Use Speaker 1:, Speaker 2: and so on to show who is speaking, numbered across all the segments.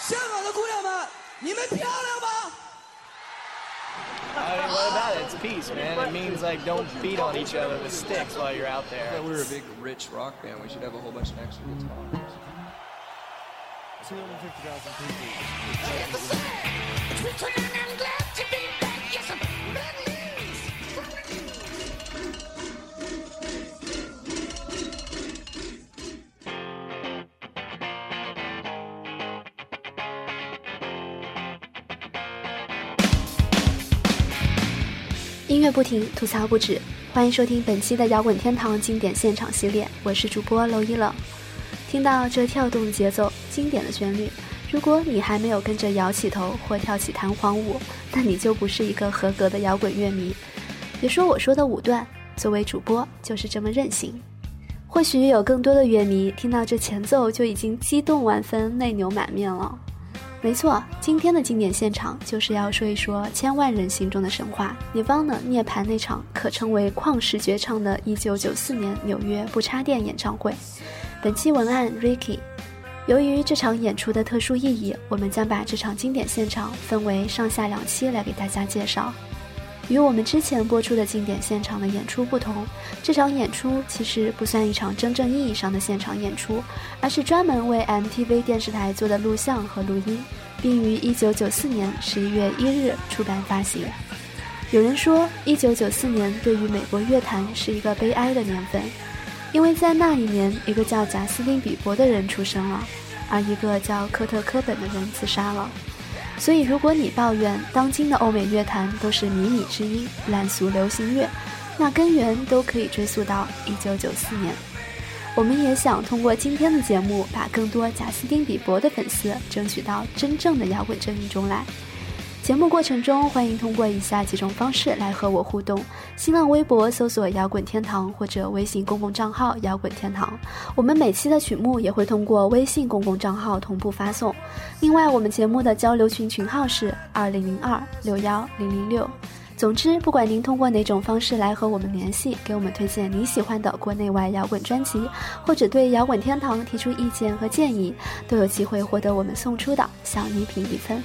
Speaker 1: 香港的姑娘们，你们漂亮吗？
Speaker 2: I mean, what about it? It's peace, man. It means like don't beat on each other with sticks while you're out there.
Speaker 3: Yeah, we're a big, rich rock band. We should have a whole bunch of extra guitars.
Speaker 4: 250,000 people.
Speaker 5: 不停，吐槽不止，欢迎收听本期的摇滚天堂经典现场系列，我是主播娄一冷。听到这跳动的节奏、经典的旋律，如果你还没有跟着摇起头或跳起弹簧舞，那你就不是一个合格的摇滚乐迷。别说我说的武断，作为主播就是这么任性。或许有更多的乐迷听到这前奏就已经激动万分、泪流满面了。没错，今天的经典现场就是要说一说千万人心中的神话——涅方的涅槃那场可称为旷世绝唱的1994年纽约不插电演唱会。本期文案 Ricky。由于这场演出的特殊意义，我们将把这场经典现场分为上下两期来给大家介绍。与我们之前播出的经典现场的演出不同，这场演出其实不算一场真正意义上的现场演出，而是专门为 MTV 电视台做的录像和录音，并于1994年11月1日出版发行。有人说，1994年对于美国乐坛是一个悲哀的年份，因为在那一年，一个叫贾斯汀·比伯的人出生了，而一个叫科特·科本的人自杀了。所以，如果你抱怨当今的欧美乐坛都是靡靡之音、烂俗流行乐，那根源都可以追溯到一九九四年。我们也想通过今天的节目，把更多贾斯汀·比伯的粉丝争取到真正的摇滚阵营中来。节目过程中，欢迎通过以下几种方式来和我互动：新浪微博搜索“摇滚天堂”或者微信公共账号“摇滚天堂”。我们每期的曲目也会通过微信公共账号同步发送。另外，我们节目的交流群群号是二零零二六幺零零六。总之，不管您通过哪种方式来和我们联系，给我们推荐你喜欢的国内外摇滚专辑，或者对摇滚天堂提出意见和建议，都有机会获得我们送出的小礼品一份。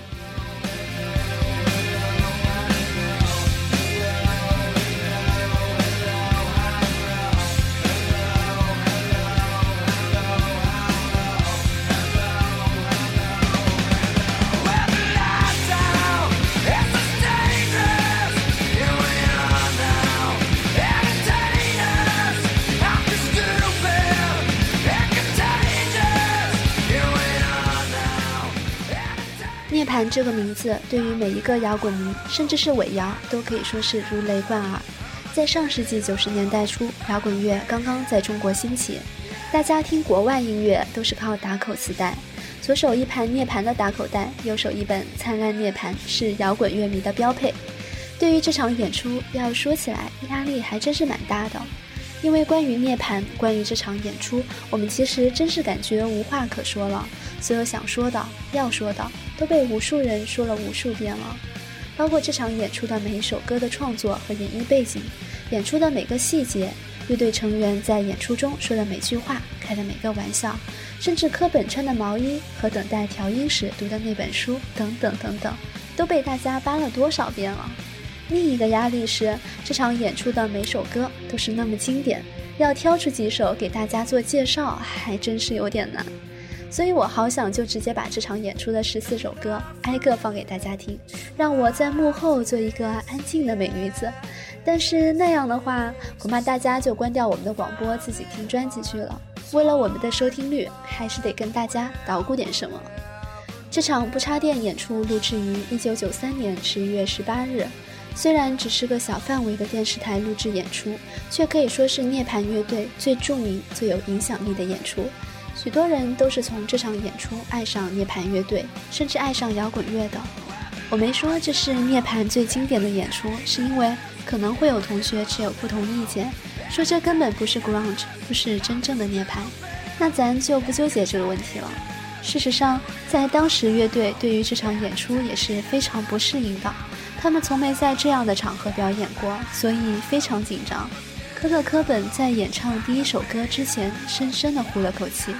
Speaker 5: 这个名字对于每一个摇滚迷，甚至是伪摇，都可以说是如雷贯耳。在上世纪九十年代初，摇滚乐刚刚在中国兴起，大家听国外音乐都是靠打口磁带，左手一盘涅槃的打口袋，右手一本《灿烂涅槃》，是摇滚乐迷的标配。对于这场演出，要说起来压力还真是蛮大的，因为关于涅槃，关于这场演出，我们其实真是感觉无话可说了。所有想说的、要说的，都被无数人说了无数遍了，包括这场演出的每一首歌的创作和演绎背景，演出的每个细节，乐队成员在演出中说的每句话，开的每个玩笑，甚至科本穿的毛衣和等待调音时读的那本书，等等等等，都被大家扒了多少遍了。另一个压力是，这场演出的每首歌都是那么经典，要挑出几首给大家做介绍，还真是有点难。所以我好想就直接把这场演出的十四首歌挨个放给大家听，让我在幕后做一个安静的美女子。但是那样的话，恐怕大家就关掉我们的广播，自己听专辑去了。为了我们的收听率，还是得跟大家捣鼓点什么。这场不插电演出录制于一九九三年十一月十八日，虽然只是个小范围的电视台录制演出，却可以说是涅槃乐队最著名、最有影响力的演出。许多人都是从这场演出爱上涅槃乐队，甚至爱上摇滚乐的。我没说这是涅槃最经典的演出，是因为可能会有同学持有不同意见，说这根本不是 grunge，不是真正的涅槃。那咱就不纠结这个问题了。事实上，在当时乐队对于这场演出也是非常不适应的，他们从没在这样的场合表演过，所以非常紧张。科特·科本在演唱第一首歌之前，深深地呼了口气。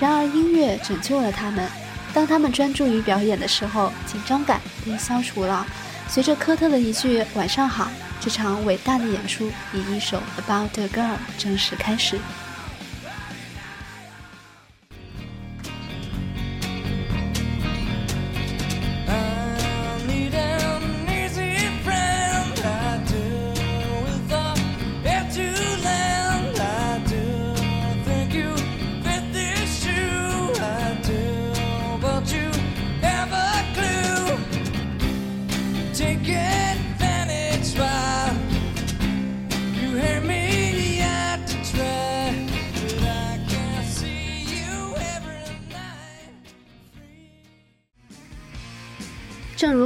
Speaker 5: 然而，音乐拯救了他们。当他们专注于表演的时候，紧张感便消除了。随着科特的一句“晚上好”，这场伟大的演出以一首《About a Girl》正式开始。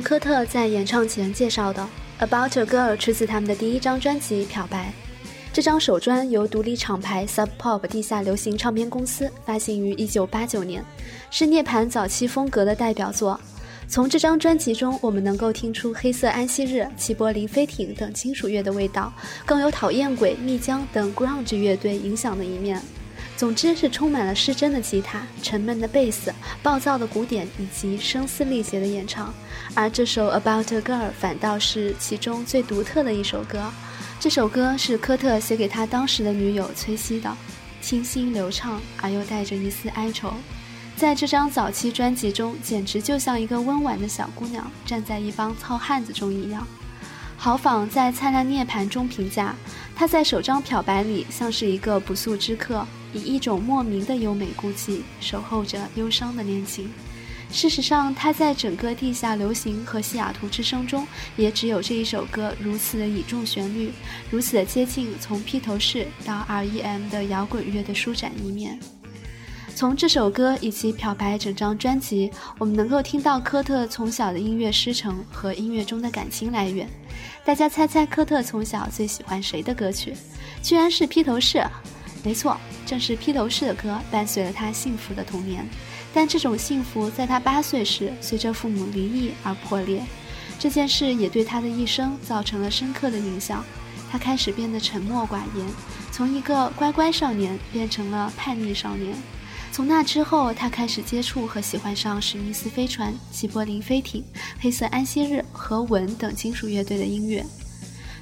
Speaker 5: 科特在演唱前介绍的，《About a Girl》出自他们的第一张专辑《漂白》。这张首专由独立厂牌 Sub Pop 地下流行唱片公司发行于1989年，是涅槃早期风格的代表作。从这张专辑中，我们能够听出黑色安息日、齐柏林飞艇等金属乐的味道，更有讨厌鬼、蜜浆等 Grunge 乐队影响的一面。总之是充满了失真的吉他、沉闷的贝斯、暴躁的鼓点以及声嘶力竭的演唱，而这首《About a Girl》反倒是其中最独特的一首歌。这首歌是科特写给他当时的女友崔西的，清新流畅而又带着一丝哀愁。在这张早期专辑中，简直就像一个温婉的小姑娘站在一帮糙汉子中一样。豪放在《灿烂涅槃》中评价，他在首张《漂白》里像是一个不速之客。以一种莫名的优美孤寂，守候着忧伤的恋情。事实上，他在整个地下流行和西雅图之声中，也只有这一首歌如此的倚重旋律，如此的接近从披头士到 R.E.M. 的摇滚乐的舒展一面。从这首歌以及《漂白》整张专辑，我们能够听到科特从小的音乐师承和音乐中的感情来源。大家猜猜，科特从小最喜欢谁的歌曲？居然是披头士。没错，正是披头士的歌伴随了他幸福的童年，但这种幸福在他八岁时随着父母离异而破裂。这件事也对他的一生造成了深刻的影响，他开始变得沉默寡言，从一个乖乖少年变成了叛逆少年。从那之后，他开始接触和喜欢上史密斯飞船、齐柏林飞艇、黑色安息日和吻等金属乐队的音乐。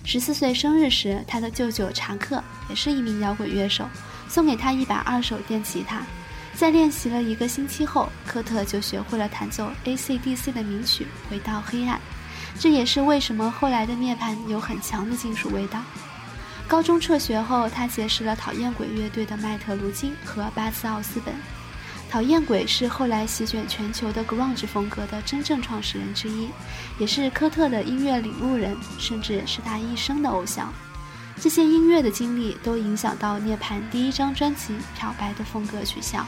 Speaker 5: 十四岁生日时，他的舅舅查克也是一名摇滚乐手，送给他一把二手电吉他。在练习了一个星期后，科特就学会了弹奏 AC/DC 的名曲《回到黑暗》。这也是为什么后来的涅槃有很强的金属味道。高中辍学后，他结识了讨厌鬼乐队的麦特·卢金和巴斯·奥斯本。讨厌鬼是后来席卷全球的 grunge 风格的真正创始人之一，也是科特的音乐领路人，甚至是他一生的偶像。这些音乐的经历都影响到涅槃第一张专辑《漂白》的风格取向。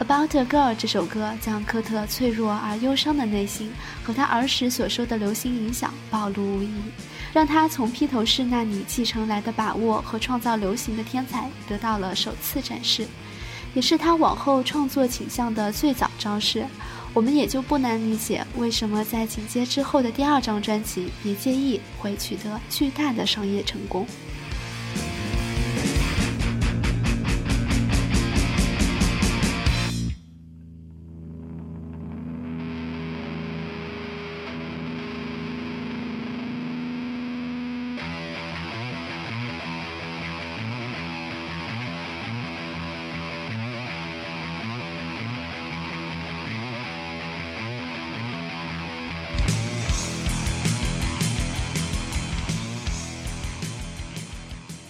Speaker 5: About a Girl 这首歌将科特脆弱而忧伤的内心和他儿时所受的流行影响暴露无遗，让他从披头士那里继承来的把握和创造流行的天才得到了首次展示。也是他往后创作倾向的最早昭示，我们也就不难理解为什么在紧接之后的第二张专辑《别介意》会取得巨大的商业成功。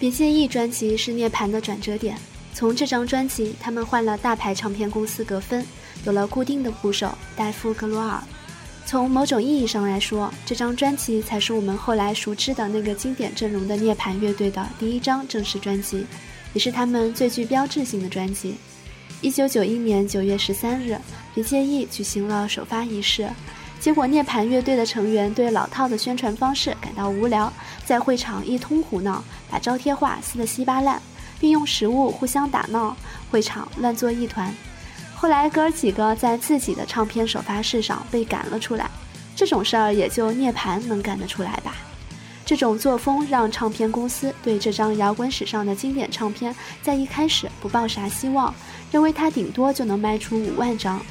Speaker 5: 别介意专辑是涅槃的转折点。从这张专辑，他们换了大牌唱片公司格芬，有了固定的鼓手戴夫格罗尔。从某种意义上来说，这张专辑才是我们后来熟知的那个经典阵容的涅槃乐队的第一张正式专辑，也是他们最具标志性的专辑。一九九一年九月十三日，别介意举行了首发仪式。结果，涅槃乐队的成员对老套的宣传方式感到无聊，在会场一通胡闹，把招贴画撕得稀巴烂，并用食物互相打闹，会场乱作一团。后来，哥儿几个在自己的唱片首发式上被赶了出来，这种事儿也就涅槃能干得出来吧。这种作风让唱片公司对这张摇滚史上的经典唱片在一开始不抱啥希望，认为它顶多就能卖出五万张。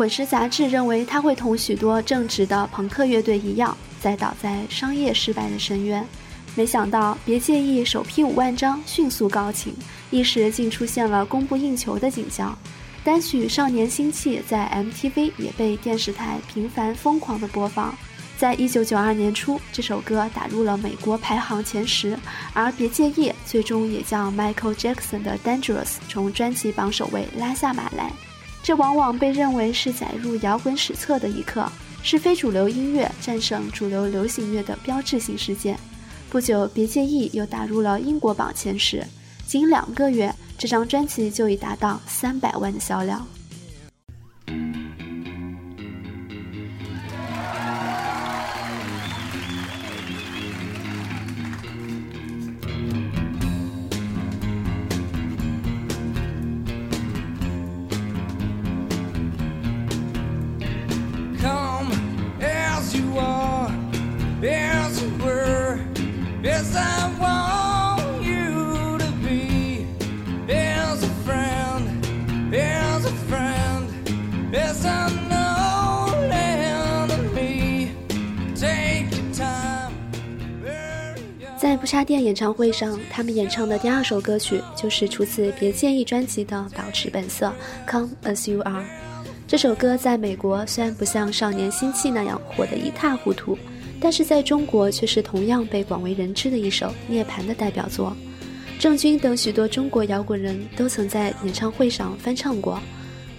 Speaker 5: 滚石杂志认为他会同许多正直的朋克乐队一样，栽倒在商业失败的深渊。没想到，别介意首批五万张迅速告罄，一时竟出现了供不应求的景象。单曲《少年心气》在 MTV 也被电视台频繁疯狂的播放。在一九九二年初，这首歌打入了美国排行前十，而别介意最终也将 Michael Jackson 的《Dangerous》从专辑榜首位拉下马来。这往往被认为是载入摇滚史册的一刻，是非主流音乐战胜主流流行乐的标志性事件。不久，别介意又打入了英国榜前十，仅两个月，这张专辑就已达到三百万的销量。
Speaker 1: Young.
Speaker 5: 在不插电演唱会上，他们演唱的第二首歌曲就是出自别介意专辑的《保持本色》（Come as You Are）。这首歌在美国虽然不像《少年心气》那样火得一塌糊涂，但是在中国却是同样被广为人知的一首涅槃的代表作。郑钧等许多中国摇滚人都曾在演唱会上翻唱过。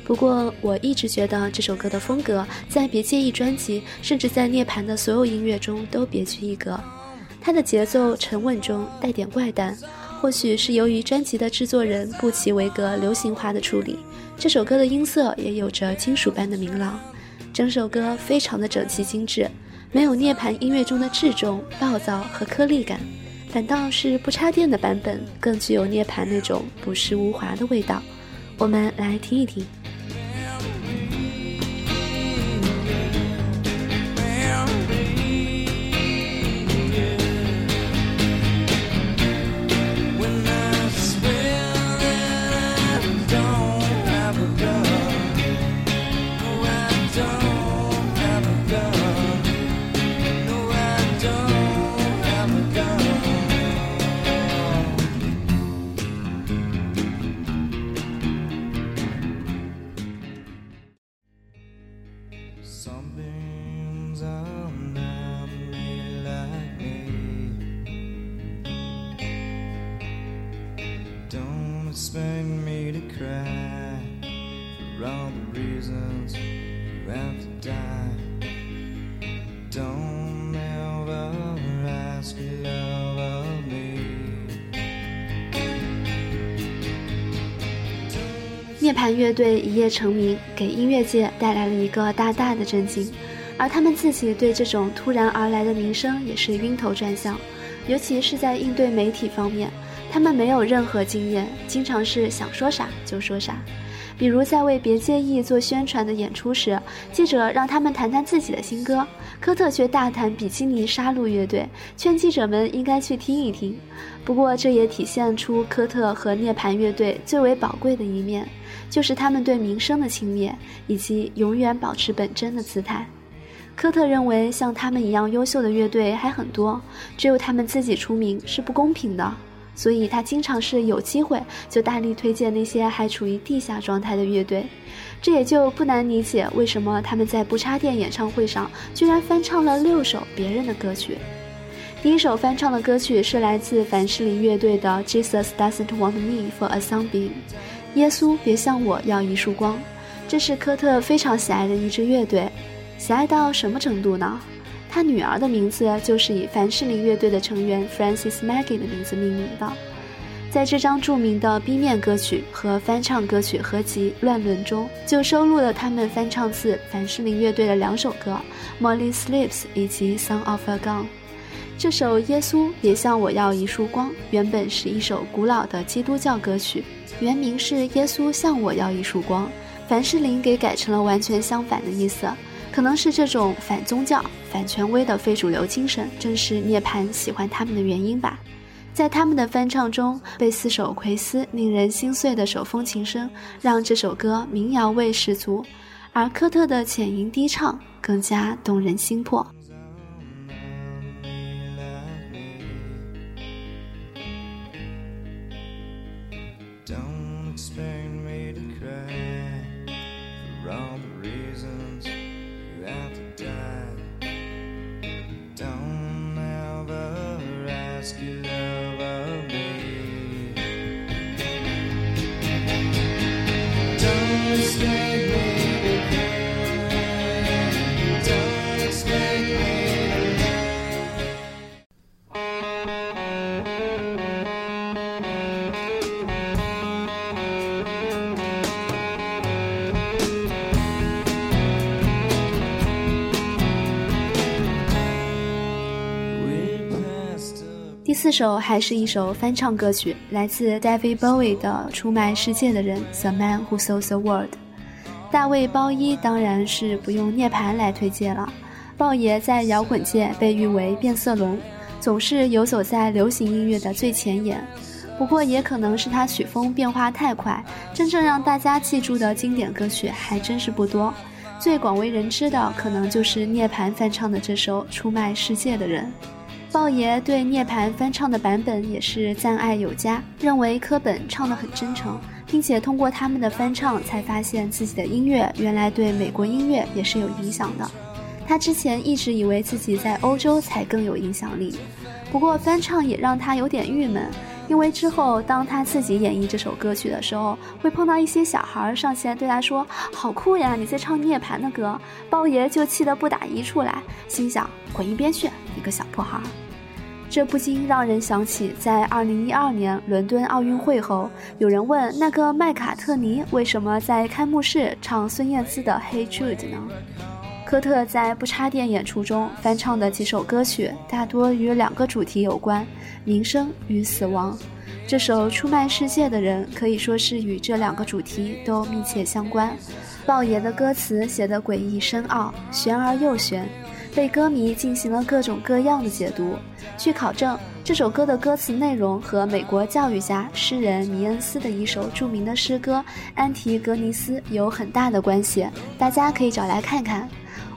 Speaker 5: 不过，我一直觉得这首歌的风格在别介意专辑，甚至在涅槃的所有音乐中都别具一格。它的节奏沉稳中带点怪诞，或许是由于专辑的制作人布奇维格流行化的处理，这首歌的音色也有着金属般的明朗。整首歌非常的整齐精致，没有涅槃音乐中的质重、暴躁和颗粒感，反倒是不插电的版本更具有涅槃那种朴实无华的味道。我们来听一听。涅槃乐队一夜成名，给音乐界带来了一个大大的震惊，而他们自己对这种突然而来的名声也是晕头转向，尤其是在应对媒体方面，他们没有任何经验，经常是想说啥就说啥。比如在为别介意做宣传的演出时，记者让他们谈谈自己的新歌，科特却大谈比基尼杀戮乐队，劝记者们应该去听一听。不过这也体现出科特和涅槃乐队最为宝贵的一面，就是他们对名声的轻蔑，以及永远保持本真的姿态。科特认为，像他们一样优秀的乐队还很多，只有他们自己出名是不公平的。所以他经常是有机会就大力推荐那些还处于地下状态的乐队，这也就不难理解为什么他们在不插电演唱会上居然翻唱了六首别人的歌曲。第一首翻唱的歌曲是来自凡士林乐队的《Jesus Doesn't Want Me for a Zombie》，耶稣别向我要一束光。这是科特非常喜爱的一支乐队，喜爱到什么程度呢？他女儿的名字就是以凡士林乐队的成员 Francis Maggie 的名字命名的。在这张著名的 B 面歌曲和翻唱歌曲合集《乱伦》中，就收录了他们翻唱自凡士林乐队的两首歌《Molly Sleeps》以及《Song of a Gun》。这首《耶稣别向我要一束光》原本是一首古老的基督教歌曲，原名是《耶稣向我要一束光》，凡士林给改成了完全相反的意思。可能是这种反宗教、反权威的非主流精神，正是涅槃喜欢他们的原因吧。在他们的翻唱中，贝斯手奎斯令人心碎的手风琴声让这首歌民谣味十足，而科特的浅吟低唱更加动人心魄。四首还是一首翻唱歌曲，来自 David Bowie 的《出卖世界的人》（The Man Who Sold the World）。大卫·鲍伊当然是不用涅槃来推荐了。鲍爷在摇滚界被誉为变色龙，总是游走在流行音乐的最前沿。不过，也可能是他曲风变化太快，真正让大家记住的经典歌曲还真是不多。最广为人知的，可能就是涅槃翻唱的这首《出卖世界的人》。鲍爷对涅槃翻唱的版本也是赞爱有加，认为柯本唱得很真诚，并且通过他们的翻唱才发现自己的音乐原来对美国音乐也是有影响的。他之前一直以为自己在欧洲才更有影响力，不过翻唱也让他有点郁闷，因为之后当他自己演绎这首歌曲的时候，会碰到一些小孩上前对他说：“好酷呀，你在唱涅槃的歌。”鲍爷就气得不打一处来，心想：“滚一边去，一个小破孩！”这不禁让人想起，在2012年伦敦奥运会后，有人问那个麦卡特尼为什么在开幕式唱孙燕姿的《Hey Jude》呢？科特在不插电演出中翻唱的几首歌曲，大多与两个主题有关：名声与死亡。这首《出卖世界的人》可以说是与这两个主题都密切相关。鲍爷的歌词写得诡异深奥，玄而又玄，被歌迷进行了各种各样的解读。据考证，这首歌的歌词内容和美国教育家、诗人尼恩斯的一首著名的诗歌《安提格尼斯》有很大的关系，大家可以找来看看。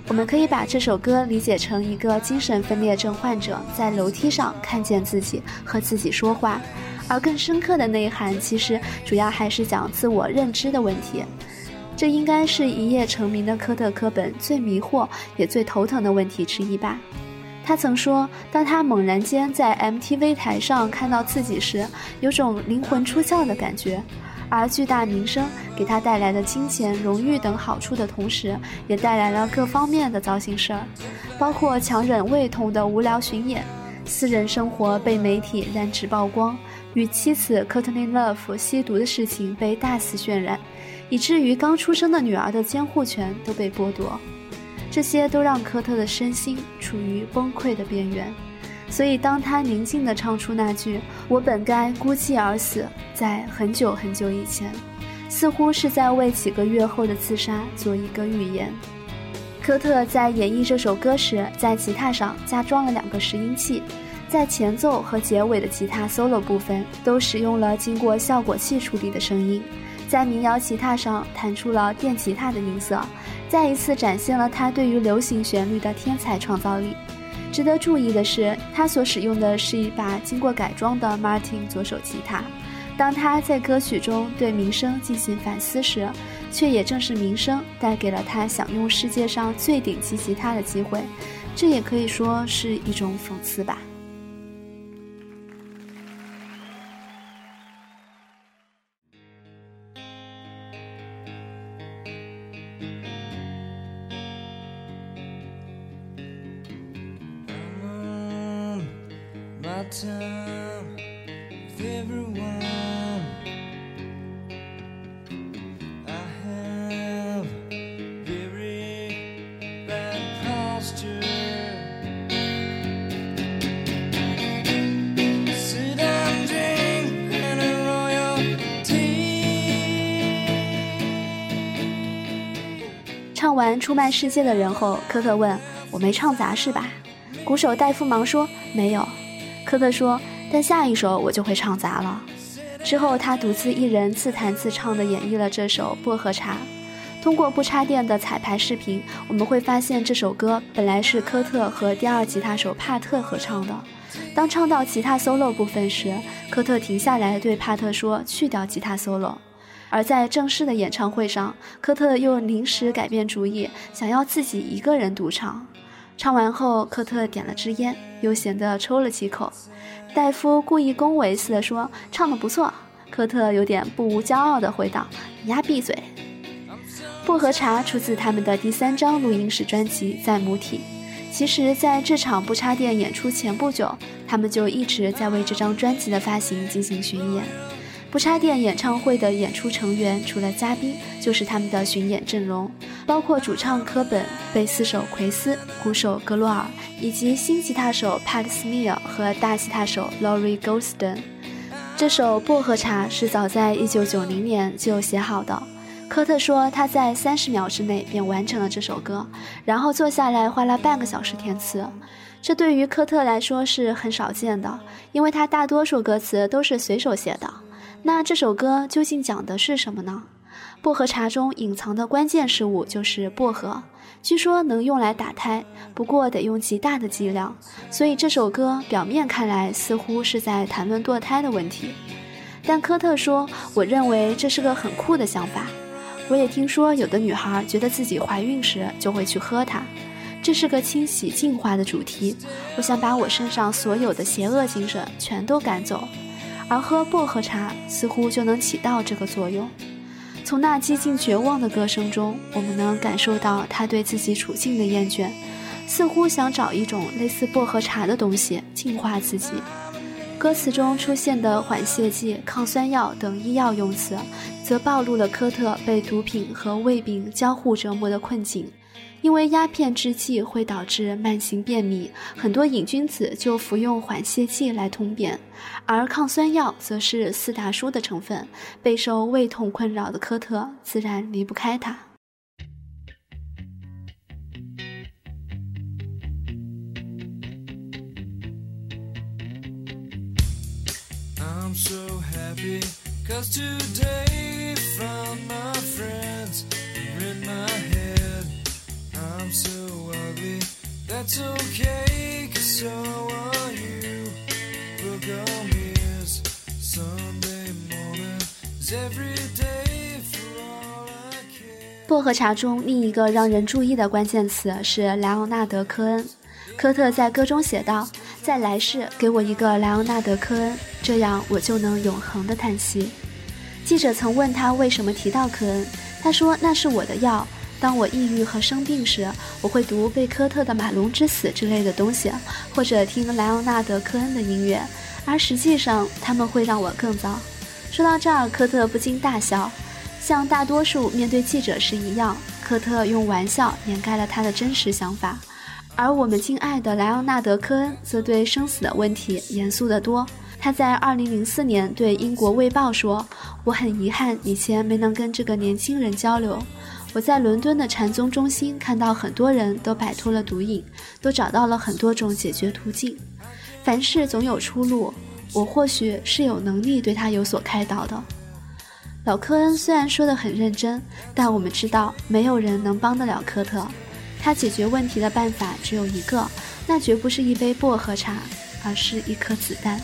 Speaker 5: 我们可以把这首歌理解成一个精神分裂症患者在楼梯上看见自己和自己说话，而更深刻的内涵其实主要还是讲自我认知的问题。这应该是一夜成名的科特·科本最迷惑也最头疼的问题之一吧。他曾说，当他猛然间在 MTV 台上看到自己时，有种灵魂出窍的感觉。而巨大名声给他带来的金钱、荣誉等好处的同时，也带来了各方面的糟心事儿，包括强忍胃痛的无聊巡演，私人生活被媒体染指曝光，与妻子 Courtney Love 吸毒的事情被大肆渲染，以至于刚出生的女儿的监护权都被剥夺。这些都让科特的身心处于崩溃的边缘。所以，当他宁静地唱出那句“我本该孤寂而死”，在很久很久以前，似乎是在为几个月后的自杀做一个预言。科特在演绎这首歌时，在吉他上加装了两个拾音器，在前奏和结尾的吉他 solo 部分都使用了经过效果器处理的声音，在民谣吉他上弹出了电吉他的音色，再一次展现了他对于流行旋律的天才创造力。值得注意的是，他所使用的是一把经过改装的 Martin 左手吉他。当他在歌曲中对民生进行反思时，却也正是民生带给了他享用世界上最顶级吉他的机会，这也可以说是一种讽刺吧。唱完出卖世界的人后可可问我没唱杂是吧？鼓手戴夫忙说没有。科特说：“但下一首我就会唱砸了。”之后，他独自一人自弹自唱地演绎了这首《薄荷茶》。通过不插电的彩排视频，我们会发现这首歌本来是科特和第二吉他手帕特合唱的。当唱到吉他 solo 部分时，科特停下来对帕特说：“去掉吉他 solo。”而在正式的演唱会上，科特又临时改变主意，想要自己一个人独唱。唱完后，科特点了支烟，悠闲地抽了几口。戴夫故意恭维似的说：“唱得不错。”科特有点不无骄傲地回道：“你丫闭嘴。”薄荷茶出自他们的第三张录音室专辑《在母体》。其实，在这场不插电演出前不久，他们就一直在为这张专辑的发行进行巡演。不插电演唱会的演出成员，除了嘉宾，就是他们的巡演阵容，包括主唱科本、贝斯手奎斯、鼓手格洛尔，以及新吉他手 Pat Smear 和大吉他手 Laurie Goldston。这首《薄荷茶》是早在1990年就写好的。科特说他在三十秒之内便完成了这首歌，然后坐下来花了半个小时填词。这对于科特来说是很少见的，因为他大多数歌词都是随手写的。那这首歌究竟讲的是什么呢？薄荷茶中隐藏的关键事物就是薄荷，据说能用来打胎，不过得用极大的剂量。所以这首歌表面看来似乎是在谈论堕胎的问题。但科特说：“我认为这是个很酷的想法。我也听说有的女孩觉得自己怀孕时就会去喝它，这是个清洗净化的主题。我想把我身上所有的邪恶精神全都赶走。”而喝薄荷茶似乎就能起到这个作用。从那几近绝望的歌声中，我们能感受到他对自己处境的厌倦，似乎想找一种类似薄荷茶的东西净化自己。歌词中出现的缓泻剂、抗酸药等医药用词，则暴露了科特被毒品和胃病交互折磨的困境。因为鸦片制剂会导致慢性便秘，很多瘾君子就服用缓泻剂来通便，而抗酸药则是斯达舒的成分，备受胃痛困扰的科特自然离不开它。
Speaker 1: I'm so happy cause today found my friends in my head. So ugly, that's ok so are you.
Speaker 5: 薄荷茶中另一个让人注意的关键词是莱昂纳德·科恩。科特在歌中写道：“在来世给我一个莱昂纳德·科恩，这样我就能永恒的叹息。”记者曾问他为什么提到科恩，他说：“那是我的药。当我抑郁和生病时，我会读贝科特的《马龙之死》之类的东西，或者听莱昂纳德·科恩的音乐，而实际上他们会让我更糟。”说到这儿，科特不禁大笑。像大多数面对记者时一样，科特用玩笑掩盖了他的真实想法，而我们敬爱的莱昂纳德·科恩则对生死的问题严肃得多。他在2004年对英国《卫报》说：“我很遗憾以前没能跟这个年轻人交流。我在伦敦的禅宗中心看到很多人都摆脱了毒瘾，都找到了很多种解决途径。凡事总有出路，我或许是有能力对他有所开导的。”老科恩虽然说得很认真，但我们知道没有人能帮得了科特。他解决问题的办法只有一个，那绝不是一杯薄荷茶，而是一颗子弹。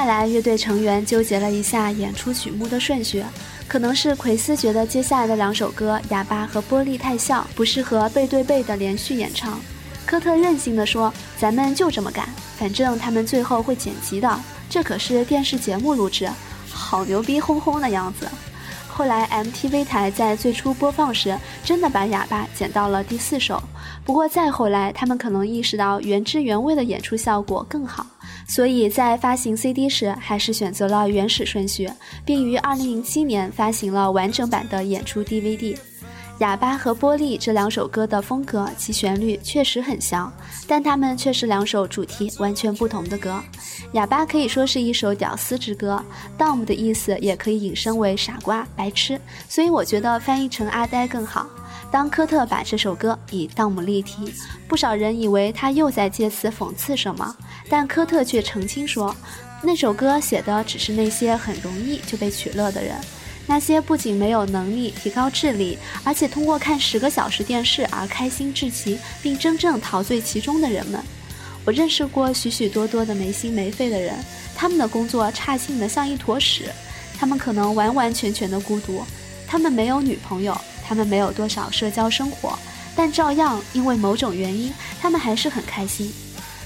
Speaker 5: 接下来，乐队成员纠结了一下演出曲目的顺序，可能是奎斯觉得接下来的两首歌《哑巴》和《玻璃》太像，不适合背对背的连续演唱。科特任性地说：“咱们就这么干，反正他们最后会剪辑的，这可是电视节目录制，好牛逼哄哄的样子。”后来 MTV 台在最初播放时，真的把《哑巴》剪到了第四首。不过再后来，他们可能意识到原汁原味的演出效果更好，所以在发行 CD 时还是选择了原始顺序，并于2007年发行了完整版的演出 DVD。哑巴和玻璃这两首歌的风格及旋律确实很像，但它们却是两首主题完全不同的歌。哑巴可以说是一首屌丝之歌，dumb 的意思也可以引申为傻瓜、白痴，所以我觉得翻译成阿呆更好。当科特把这首歌以“当姆”例题，不少人以为他又在借此讽刺什么，但科特却澄清说，那首歌写的只是那些很容易就被取乐的人。那些不仅没有能力提高智力，而且通过看十个小时电视而开心至极，并真正陶醉其中的人们，我认识过许许多多的没心没肺的人，他们的工作差劲的像一坨屎，他们可能完完全全的孤独，他们没有女朋友，他们没有多少社交生活，但照样因为某种原因，他们还是很开心。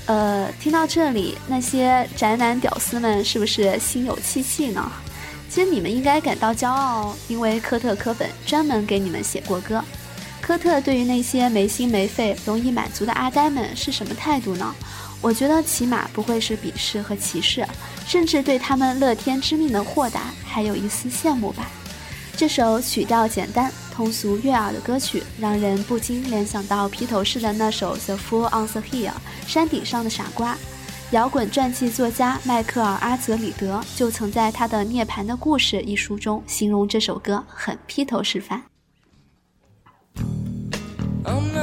Speaker 5: 呃，听到这里，那些宅男屌丝们是不是心有戚戚呢？其实你们应该感到骄傲，因为科特·科本专门给你们写过歌。科特对于那些没心没肺、容易满足的阿呆们是什么态度呢？我觉得起码不会是鄙视和歧视，甚至对他们乐天知命的豁达还有一丝羡慕吧。这首曲调简单、通俗悦耳的歌曲，让人不禁联想到披头士的那首《The Fool on the Hill》山顶上的傻瓜。摇滚传记作家迈克尔·阿泽里德就曾在他的《涅槃的故事》一书中形容这首歌很披头士范。
Speaker 1: I'm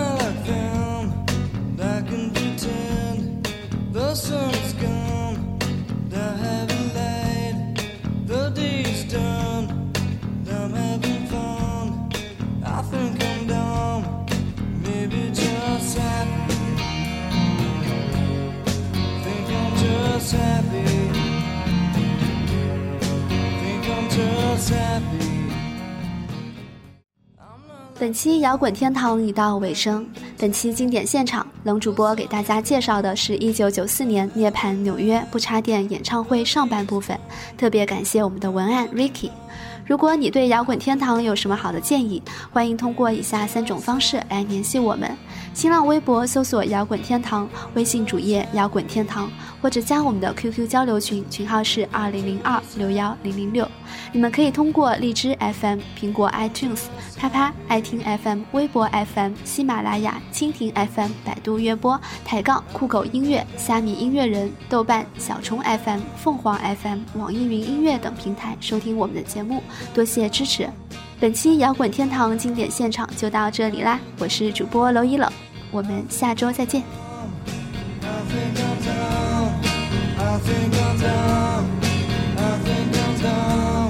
Speaker 5: 本期摇滚天堂已到尾声，本期经典现场，冷主播给大家介绍的是一九九四年涅槃纽约不插电演唱会上半部分，特别感谢我们的文案 Ricky。如果你对摇滚天堂有什么好的建议，欢迎通过以下三种方式来联系我们：新浪微博搜索“摇滚天堂”，微信主页“摇滚天堂”，或者加我们的 QQ 交流群，群号是二零零二六幺零零六。你们可以通过荔枝 FM、苹果 iTunes、啪啪、爱听 FM、微博 FM、喜马拉雅、蜻蜓 FM、百度乐播、抬杠、酷狗音乐、虾米音乐人、豆瓣、小虫 FM、凤凰 FM、网易云音乐等平台收听我们的节目，多谢支持。本期摇滚天堂经典现场就到这里啦，我是主播娄一冷，我们下周再见。
Speaker 1: I think I'm down. I think I'm down. I think I'm down.